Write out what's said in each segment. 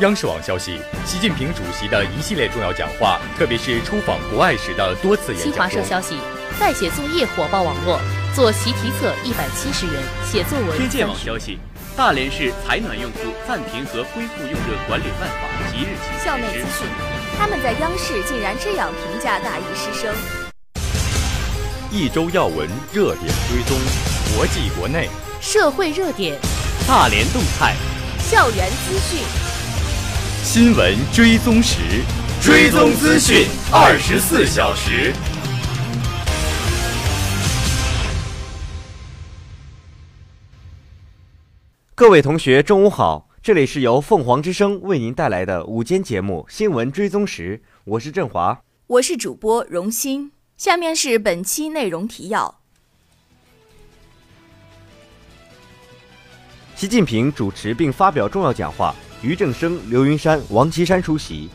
央视网消息，习近平主席的一系列重要讲话，特别是出访国外时的多次演讲新华社消息，在写作业火爆网络，做习题册一百七十元，写作文。天界网消息，大连市采暖用户暂停和恢复用热管理办法即日起校内资讯，他们在央视竟然这样评价大一师生。一周要闻热点追踪，国际国内社会热点，大连动态，校园资讯。新闻追踪时，追踪资讯二十四小时。各位同学，中午好！这里是由凤凰之声为您带来的午间节目《新闻追踪时》，我是振华，我是主播荣鑫。下面是本期内容提要：习近平主持并发表重要讲话。俞正声、刘云山、王岐山出席。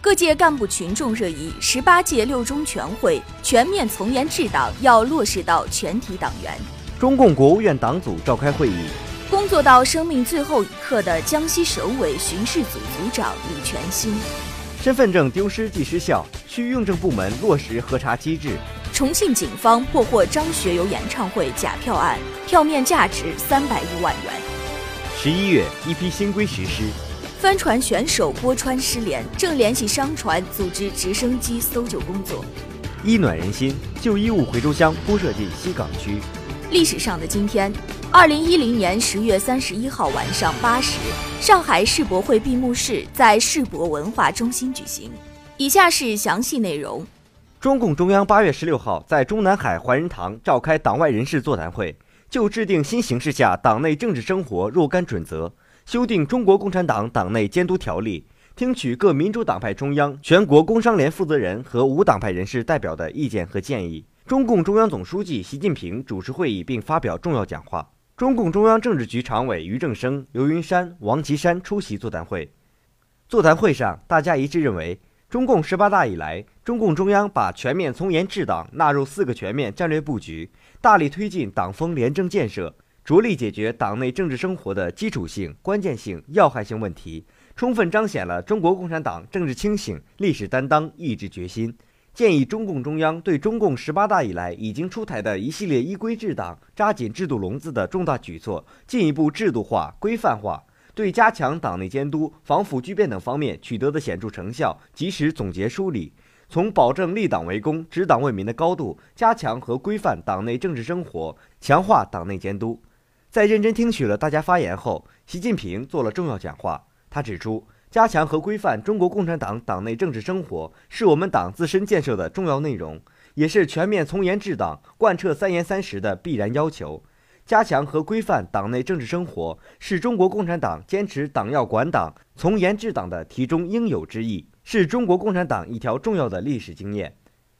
各界干部群众热议：十八届六中全会全面从严治党要落实到全体党员。中共国务院党组召开会议。工作到生命最后一刻的江西省委巡视组组长李全新。身份证丢失即失效，需用证部门落实核查机制。重庆警方破获张学友演唱会假票案，票面价值三百余万元。十一月，一批新规实施。帆船选手郭川失联，正联系商船组织直升机搜救工作。衣暖人心，旧衣物回收箱铺设进西港区。历史上的今天，二零一零年十月三十一号晚上八时，上海世博会闭幕式在世博文化中心举行。以下是详细内容。中共中央八月十六号在中南海怀仁堂召开党外人士座谈会，就制定新形势下党内政治生活若干准则。修订《中国共产党党内监督条例》，听取各民主党派中央、全国工商联负责人和无党派人士代表的意见和建议。中共中央总书记习近平主持会议并发表重要讲话。中共中央政治局常委俞正声、刘云山、王岐山出席座谈会。座谈会上，大家一致认为，中共十八大以来，中共中央把全面从严治党纳入四个全面战略布局，大力推进党风廉政建设。着力解决党内政治生活的基础性、关键性、要害性问题，充分彰显了中国共产党政治清醒、历史担当、意志决心。建议中共中央对中共十八大以来已经出台的一系列依规治党、扎紧制度笼子的重大举措，进一步制度化、规范化；对加强党内监督、防腐巨变等方面取得的显著成效，及时总结梳理。从保证立党为公、执党为民的高度，加强和规范党内政治生活，强化党内监督。在认真听取了大家发言后，习近平做了重要讲话。他指出，加强和规范中国共产党党内政治生活，是我们党自身建设的重要内容，也是全面从严治党、贯彻三严三实的必然要求。加强和规范党内政治生活，是中国共产党坚持党要管党、从严治党的题中应有之义，是中国共产党一条重要的历史经验，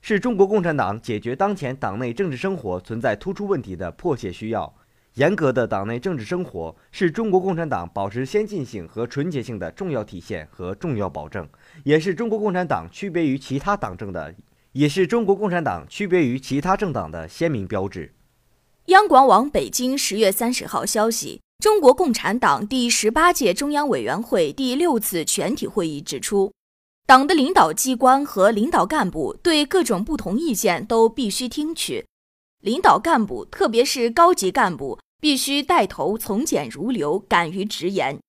是中国共产党解决当前党内政治生活存在突出问题的迫切需要。严格的党内政治生活是中国共产党保持先进性和纯洁性的重要体现和重要保证，也是中国共产党区别于其他党政的，也是中国共产党区别于其他政党的鲜明标志。央广网北京十月三十号消息，中国共产党第十八届中央委员会第六次全体会议指出，党的领导机关和领导干部对各种不同意见都必须听取。领导干部，特别是高级干部，必须带头从简如流，敢于直言。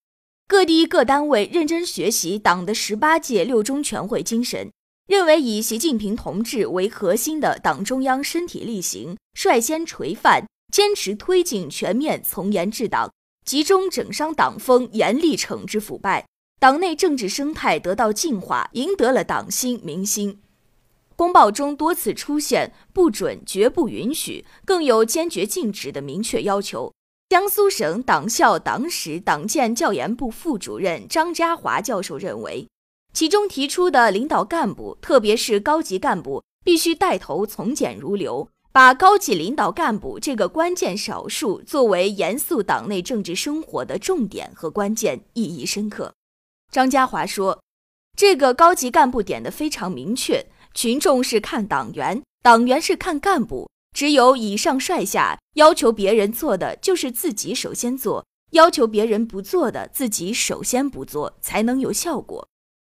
各地各单位认真学习党的十八届六中全会精神，认为以习近平同志为核心的党中央身体力行，率先垂范，坚持推进全面从严治党，集中整商党风，严厉惩治腐败，党内政治生态得到净化，赢得了党心民心。公报中多次出现“不准”“绝不允许”，更有坚决禁止的明确要求。江苏省党校党史党建教研部副主任张家华教授认为，其中提出的领导干部，特别是高级干部，必须带头从简如流，把高级领导干部这个关键少数作为严肃党内政治生活的重点和关键，意义深刻。张家华说：“这个高级干部点的非常明确。”群众是看党员，党员是看干部。只有以上率下，要求别人做的，就是自己首先做；要求别人不做的，自己首先不做，才能有效果。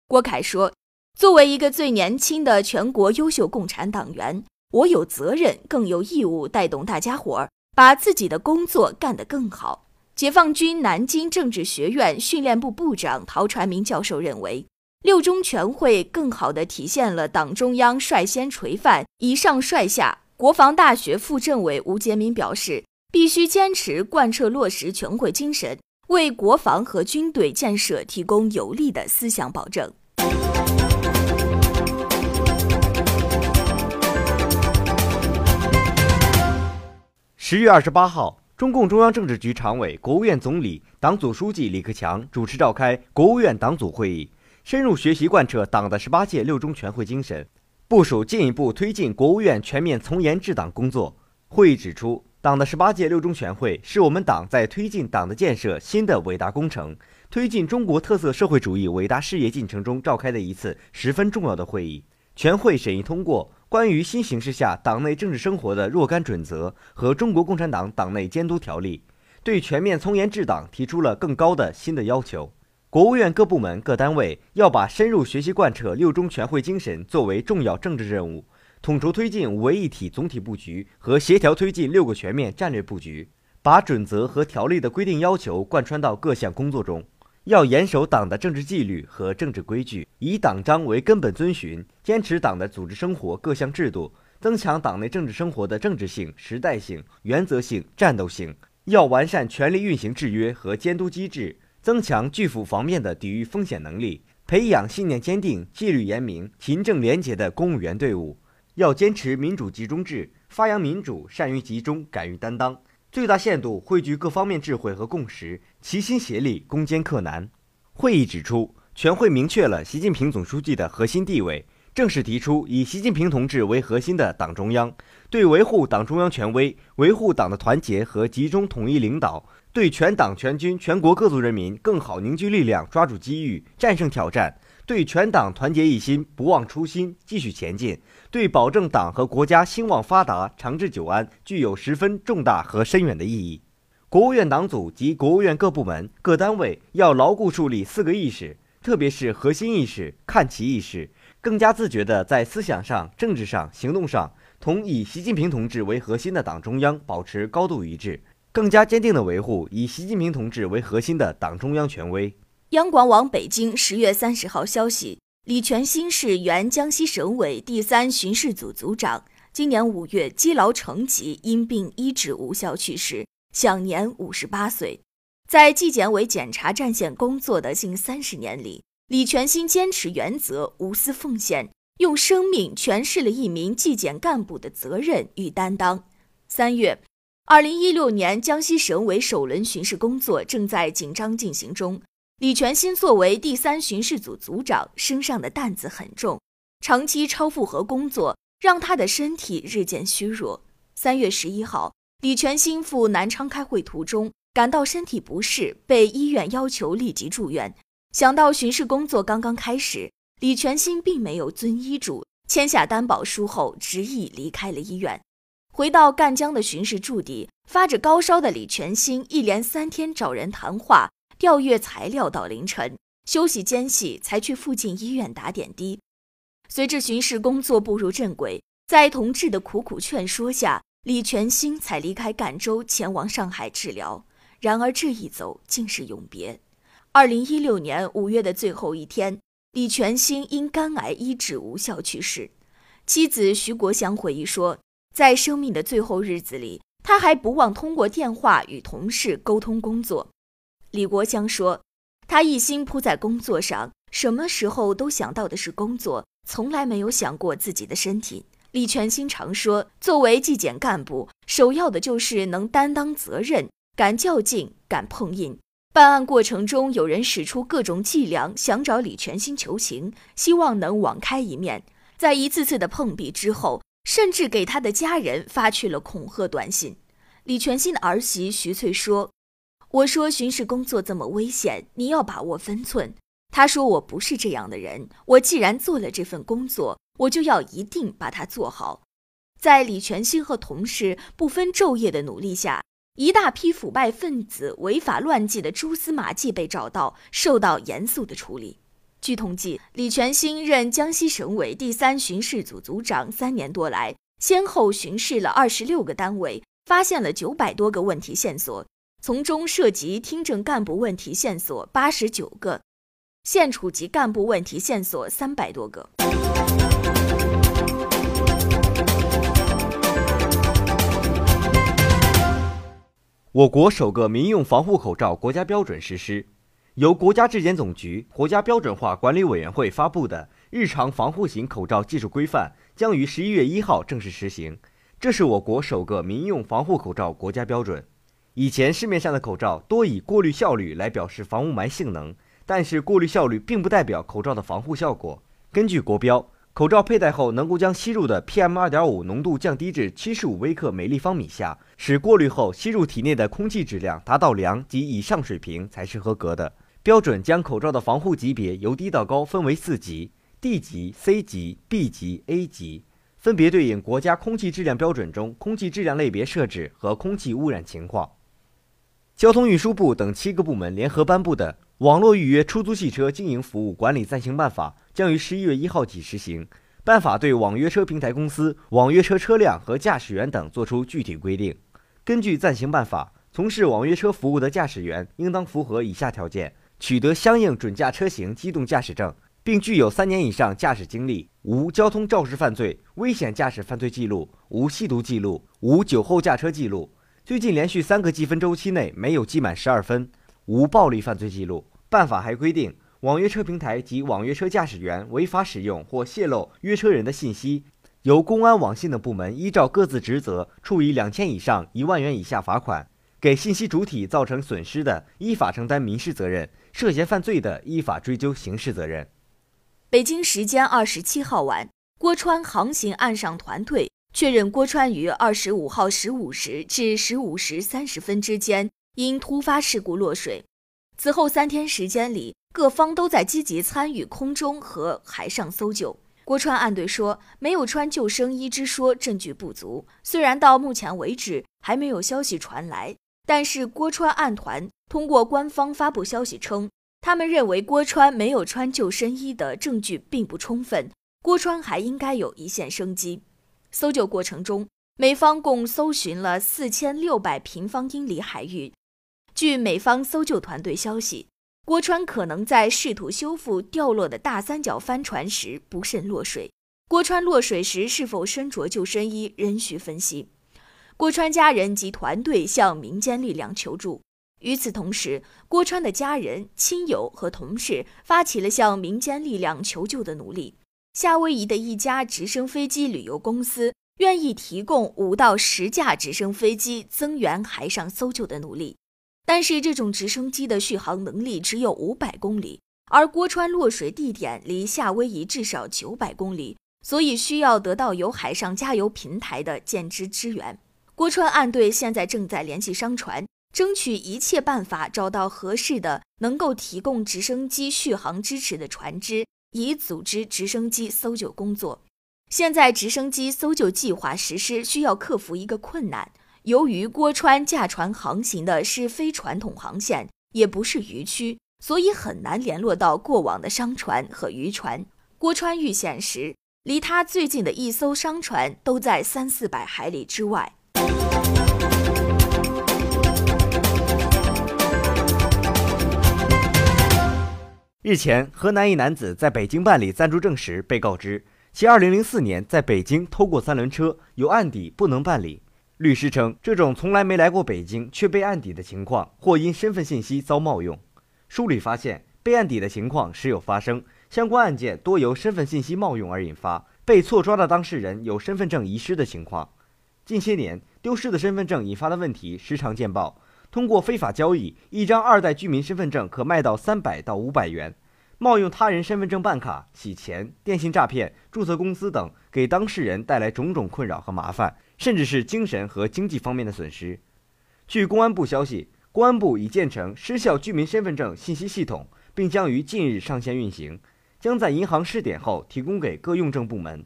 郭凯说：“作为一个最年轻的全国优秀共产党员，我有责任，更有义务带动大家伙儿把自己的工作干得更好。”解放军南京政治学院训练部部长陶传明教授认为。六中全会更好地体现了党中央率先垂范、以上率下。国防大学副政委吴杰民表示，必须坚持贯彻落实全会精神，为国防和军队建设提供有力的思想保证。十月二十八号，中共中央政治局常委、国务院总理、党组书记李克强主持召开国务院党组会议。深入学习贯彻党的十八届六中全会精神，部署进一步推进国务院全面从严治党工作。会议指出，党的十八届六中全会是我们党在推进党的建设新的伟大工程、推进中国特色社会主义伟大事业进程中召开的一次十分重要的会议。全会审议通过《关于新形势下党内政治生活的若干准则》和《中国共产党党内监督条例》，对全面从严治党提出了更高的新的要求。国务院各部门各单位要把深入学习贯彻六中全会精神作为重要政治任务，统筹推进五位一体总体布局和协调推进六个全面战略布局，把准则和条例的规定要求贯穿到各项工作中。要严守党的政治纪律和政治规矩，以党章为根本遵循，坚持党的组织生活各项制度，增强党内政治生活的政治性、时代性、原则性、战斗性。要完善权力运行制约和监督机制。增强拒腐防面的抵御风险能力，培养信念坚定、纪律严明、勤政廉洁的公务员队伍。要坚持民主集中制，发扬民主，善于集中，敢于担当，最大限度汇聚各方面智慧和共识，齐心协力攻坚克难。会议指出，全会明确了习近平总书记的核心地位，正式提出以习近平同志为核心的党中央，对维护党中央权威、维护党的团结和集中统一领导。对全党全军全国各族人民更好凝聚力量，抓住机遇，战胜挑战；对全党团结一心，不忘初心，继续前进；对保证党和国家兴旺发达、长治久安，具有十分重大和深远的意义。国务院党组及国务院各部门各单位要牢固树立四个意识，特别是核心意识、看齐意识，更加自觉地在思想上、政治上、行动上，同以习近平同志为核心的党中央保持高度一致。更加坚定地维护以习近平同志为核心的党中央权威。央广网北京十月三十号消息：李全兴是原江西省委第三巡视组组长，今年五月积劳成疾，因病医治无效去世，享年五十八岁。在纪检委检查战线工作的近三十年里，李全兴坚持原则，无私奉献，用生命诠释了一名纪检干部的责任与担当。三月。二零一六年，江西省委首轮巡视工作正在紧张进行中。李全兴作为第三巡视组组长，身上的担子很重，长期超负荷工作让他的身体日渐虚弱。三月十一号，李全兴赴南昌开会途中感到身体不适，被医院要求立即住院。想到巡视工作刚刚开始，李全兴并没有遵医嘱，签下担保书后，执意离开了医院。回到赣江的巡视驻地，发着高烧的李全兴一连三天找人谈话、调阅材料，到凌晨休息间隙才去附近医院打点滴。随着巡视工作步入正轨，在同志的苦苦劝说下，李全兴才离开赣州前往上海治疗。然而这一走竟是永别。二零一六年五月的最后一天，李全兴因肝癌医治无效去世。妻子徐国香回忆说。在生命的最后日子里，他还不忘通过电话与同事沟通工作。李国香说：“他一心扑在工作上，什么时候都想到的是工作，从来没有想过自己的身体。”李全兴常说：“作为纪检干部，首要的就是能担当责任，敢较劲，敢碰硬。办案过程中，有人使出各种伎俩，想找李全兴求情，希望能网开一面。在一次次的碰壁之后。”甚至给他的家人发去了恐吓短信。李全兴的儿媳徐翠说：“我说巡视工作这么危险，你要把握分寸。”他说：“我不是这样的人，我既然做了这份工作，我就要一定把它做好。”在李全兴和同事不分昼夜的努力下，一大批腐败分子违法乱纪的蛛丝马迹被找到，受到严肃的处理。据统计，李全兴任江西省委第三巡视组组长三年多来，先后巡视了二十六个单位，发现了九百多个问题线索，从中涉及厅政干部问题线索八十九个，县处级干部问题线索三百多个。我国首个民用防护口罩国家标准实施，由国家质检总局国家标准化管理委员会发布的《日常防护型口罩技术规范》将于十一月一号正式实行。这是我国首个民用防护口罩国家标准。以前市面上的口罩多以过滤效率来表示防雾霾性能，但是过滤效率并不代表口罩的防护效果。根据国标。口罩佩戴后能够将吸入的 PM2.5 浓度降低至75微克每立方米下，使过滤后吸入体内的空气质量达到良及以上水平才是合格的。标准将口罩的防护级别由低到高分为四级：D 级、C 级、B 级、A 级，分别对应国家空气质量标准中空气质量类别设置和空气污染情况。交通运输部等七个部门联合颁布的《网络预约出租汽车经营服务管理暂行办法》。将于十一月一号起实行。办法对网约车平台公司、网约车车辆和驾驶员等作出具体规定。根据暂行办法，从事网约车服务的驾驶员应当符合以下条件：取得相应准驾车型机动驾驶证，并具有三年以上驾驶经历，无交通肇事犯罪、危险驾驶犯罪记录，无吸毒记录，无酒后驾车记录，最近连续三个记分周期内没有记满十二分，无暴力犯罪记录。办法还规定。网约车平台及网约车驾驶员违法使用或泄露约车人的信息，由公安、网信等部门依照各自职责，处以两千以上一万元以下罚款；给信息主体造成损失的，依法承担民事责任；涉嫌犯罪的，依法追究刑事责任。北京时间二十七号晚，郭川航行岸上团队确认，郭川于二十五号十五时至十五时三十分之间因突发事故落水。此后三天时间里，各方都在积极参与空中和海上搜救。郭川岸队说，没有穿救生衣之说证据不足。虽然到目前为止还没有消息传来，但是郭川案团通过官方发布消息称，他们认为郭川没有穿救生衣的证据并不充分，郭川还应该有一线生机。搜救过程中，美方共搜寻了四千六百平方英里海域。据美方搜救团队消息，郭川可能在试图修复掉落的大三角帆船时不慎落水。郭川落水时是否身着救生衣仍需分析。郭川家人及团队向民间力量求助。与此同时，郭川的家人、亲友和同事发起了向民间力量求救的努力。夏威夷的一家直升飞机旅游公司愿意提供五到十架直升飞机，增援海上搜救的努力。但是这种直升机的续航能力只有五百公里，而郭川落水地点离夏威夷至少九百公里，所以需要得到有海上加油平台的舰只支援。郭川岸队现在正在联系商船，争取一切办法找到合适的能够提供直升机续航支持的船只，以组织直升机搜救工作。现在直升机搜救计划实施需要克服一个困难。由于郭川驾船航行的是非传统航线，也不是渔区，所以很难联络到过往的商船和渔船。郭川遇险时，离他最近的一艘商船都在三四百海里之外。日前，河南一男子在北京办理暂住证时，被告知其2004年在北京偷过三轮车，有案底，不能办理。律师称，这种从来没来过北京却被案底的情况，或因身份信息遭冒用。梳理发现，被案底的情况时有发生，相关案件多由身份信息冒用而引发，被错抓的当事人有身份证遗失的情况。近些年，丢失的身份证引发的问题时常见报。通过非法交易，一张二代居民身份证可卖到三百到五百元。冒用他人身份证办卡、洗钱、电信诈骗、注册公司等，给当事人带来种种困扰和麻烦。甚至是精神和经济方面的损失。据公安部消息，公安部已建成失效居民身份证信息系统，并将于近日上线运行，将在银行试点后提供给各用证部门。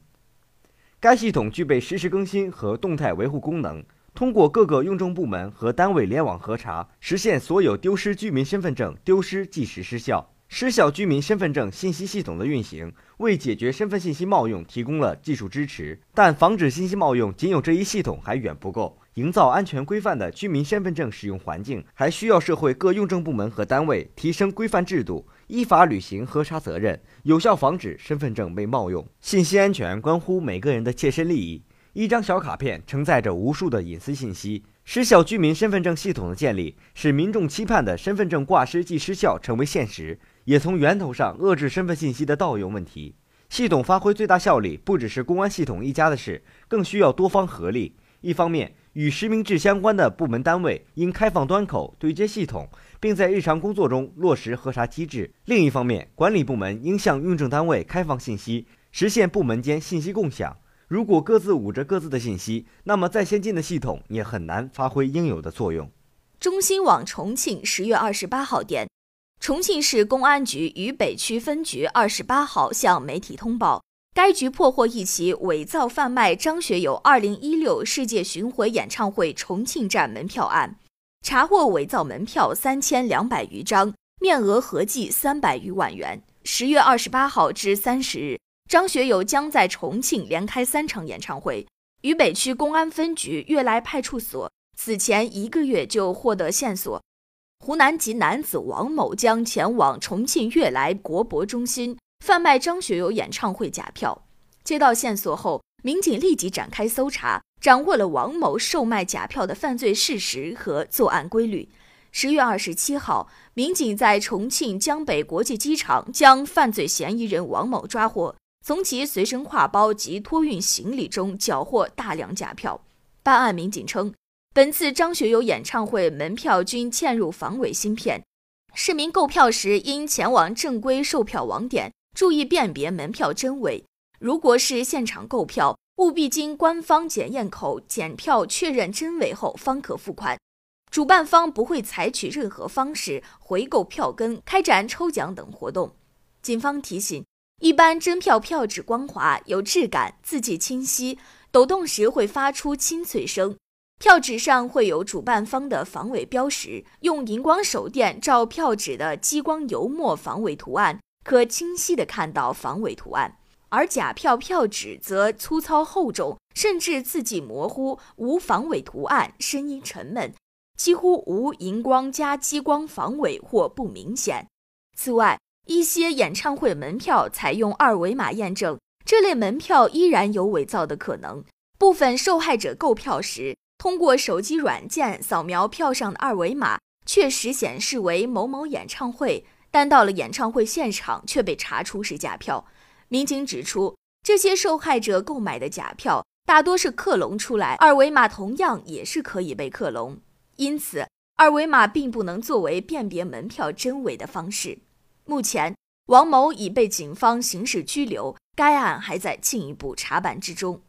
该系统具备实时更新和动态维护功能，通过各个用证部门和单位联网核查，实现所有丢失居民身份证丢失即时失效。失效居民身份证信息系统的运行，为解决身份信息冒用提供了技术支持。但防止信息冒用，仅有这一系统还远不够。营造安全规范的居民身份证使用环境，还需要社会各用证部门和单位提升规范制度，依法履行核查责任，有效防止身份证被冒用。信息安全关乎每个人的切身利益。一张小卡片承载着无数的隐私信息。失效居民身份证系统的建立，使民众期盼的身份证挂失即失效成为现实，也从源头上遏制身份信息的盗用问题。系统发挥最大效力，不只是公安系统一家的事，更需要多方合力。一方面，与实名制相关的部门单位应开放端口对接系统，并在日常工作中落实核查机制；另一方面，管理部门应向用证单位开放信息，实现部门间信息共享。如果各自捂着各自的信息，那么再先进的系统也很难发挥应有的作用。中新网重庆十月二十八号电，重庆市公安局渝北区分局二十八号向媒体通报，该局破获一起伪造贩卖张学友二零一六世界巡回演唱会重庆站门票案，查获伪造门票三千两百余张，面额合计三百余万元。十月二十八号至三十日。张学友将在重庆连开三场演唱会。渝北区公安分局悦来派出所此前一个月就获得线索，湖南籍男子王某将前往重庆悦来国博中心贩卖张学友演唱会假票。接到线索后，民警立即展开搜查，掌握了王某售卖假票的犯罪事实和作案规律。十月二十七号，民警在重庆江北国际机场将犯罪嫌疑人王某抓获。从其随身挎包及托运行李中缴获大量假票。办案民警称，本次张学友演唱会门票均嵌入防伪芯片，市民购票时应前往正规售票网点，注意辨别门票真伪。如果是现场购票，务必经官方检验口检票确认真伪后方可付款。主办方不会采取任何方式回购票根、开展抽奖等活动。警方提醒。一般真票票纸光滑有质感，字迹清晰，抖动时会发出清脆声。票纸上会有主办方的防伪标识，用荧光手电照票纸的激光油墨防伪图案，可清晰的看到防伪图案。而假票票纸则粗糙厚重，甚至字迹模糊，无防伪图案，声音沉闷，几乎无荧光加激光防伪或不明显。此外，一些演唱会门票采用二维码验证，这类门票依然有伪造的可能。部分受害者购票时，通过手机软件扫描票上的二维码，确实显示为某某演唱会，但到了演唱会现场却被查出是假票。民警指出，这些受害者购买的假票大多是克隆出来，二维码同样也是可以被克隆，因此二维码并不能作为辨别门票真伪的方式。目前，王某已被警方刑事拘留，该案还在进一步查办之中。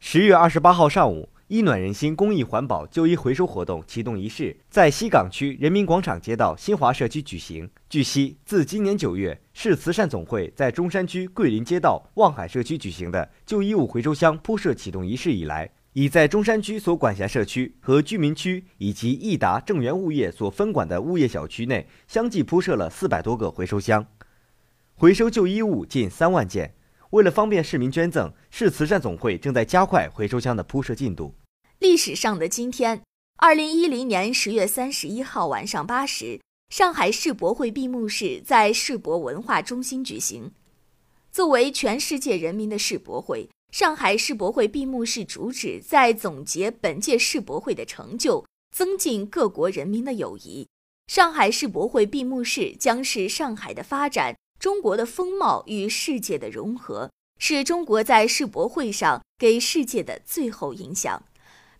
十月二十八号上午，一暖人心公益环保旧衣回收活动启动仪式在西岗区人民广场街道新华社区举行。据悉，自今年九月市慈善总会在中山区桂林街道望海社区举行的旧衣物回收箱铺设启动仪式以来，已在中山区所管辖社区和居民区以及益达正源物业所分管的物业小区内，相继铺设了四百多个回收箱，回收旧衣物近三万件。为了方便市民捐赠，市慈善总会正在加快回收箱的铺设进度。历史上的今天，二零一零年十月三十一号晚上八时，上海世博会闭幕式在世博文化中心举行。作为全世界人民的世博会。上海世博会闭幕式主旨在总结本届世博会的成就，增进各国人民的友谊。上海世博会闭幕式将是上海的发展、中国的风貌与世界的融合，是中国在世博会上给世界的最后影响。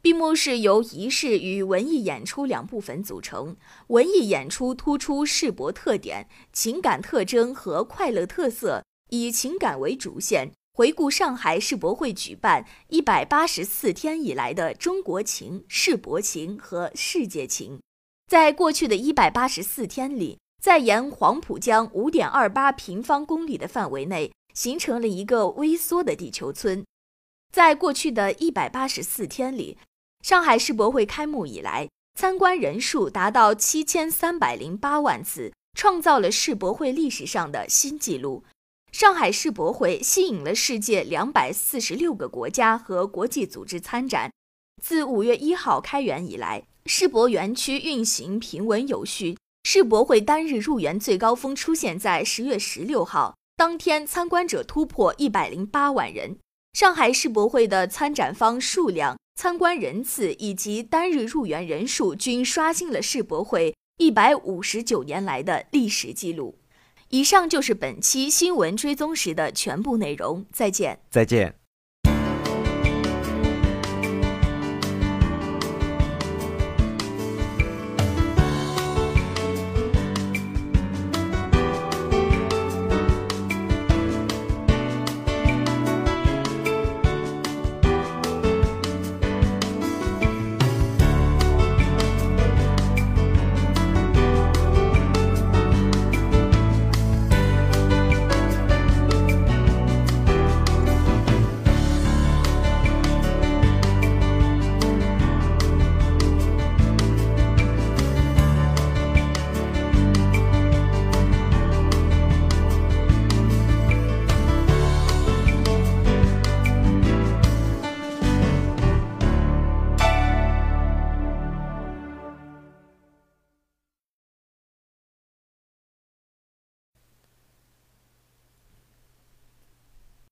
闭幕式由仪式与文艺演出两部分组成，文艺演出突出世博特点、情感特征和快乐特色，以情感为主线。回顾上海世博会举办一百八十四天以来的中国情、世博情和世界情，在过去的一百八十四天里，在沿黄浦江五点二八平方公里的范围内，形成了一个微缩的地球村。在过去的一百八十四天里，上海世博会开幕以来，参观人数达到七千三百零八万次，创造了世博会历史上的新纪录。上海世博会吸引了世界两百四十六个国家和国际组织参展。自五月一号开园以来，世博园区运行平稳有序。世博会单日入园最高峰出现在十月十六号，当天参观者突破一百零八万人。上海世博会的参展方数量、参观人次以及单日入园人数均刷新了世博会一百五十九年来的历史记录。以上就是本期新闻追踪时的全部内容，再见。再见。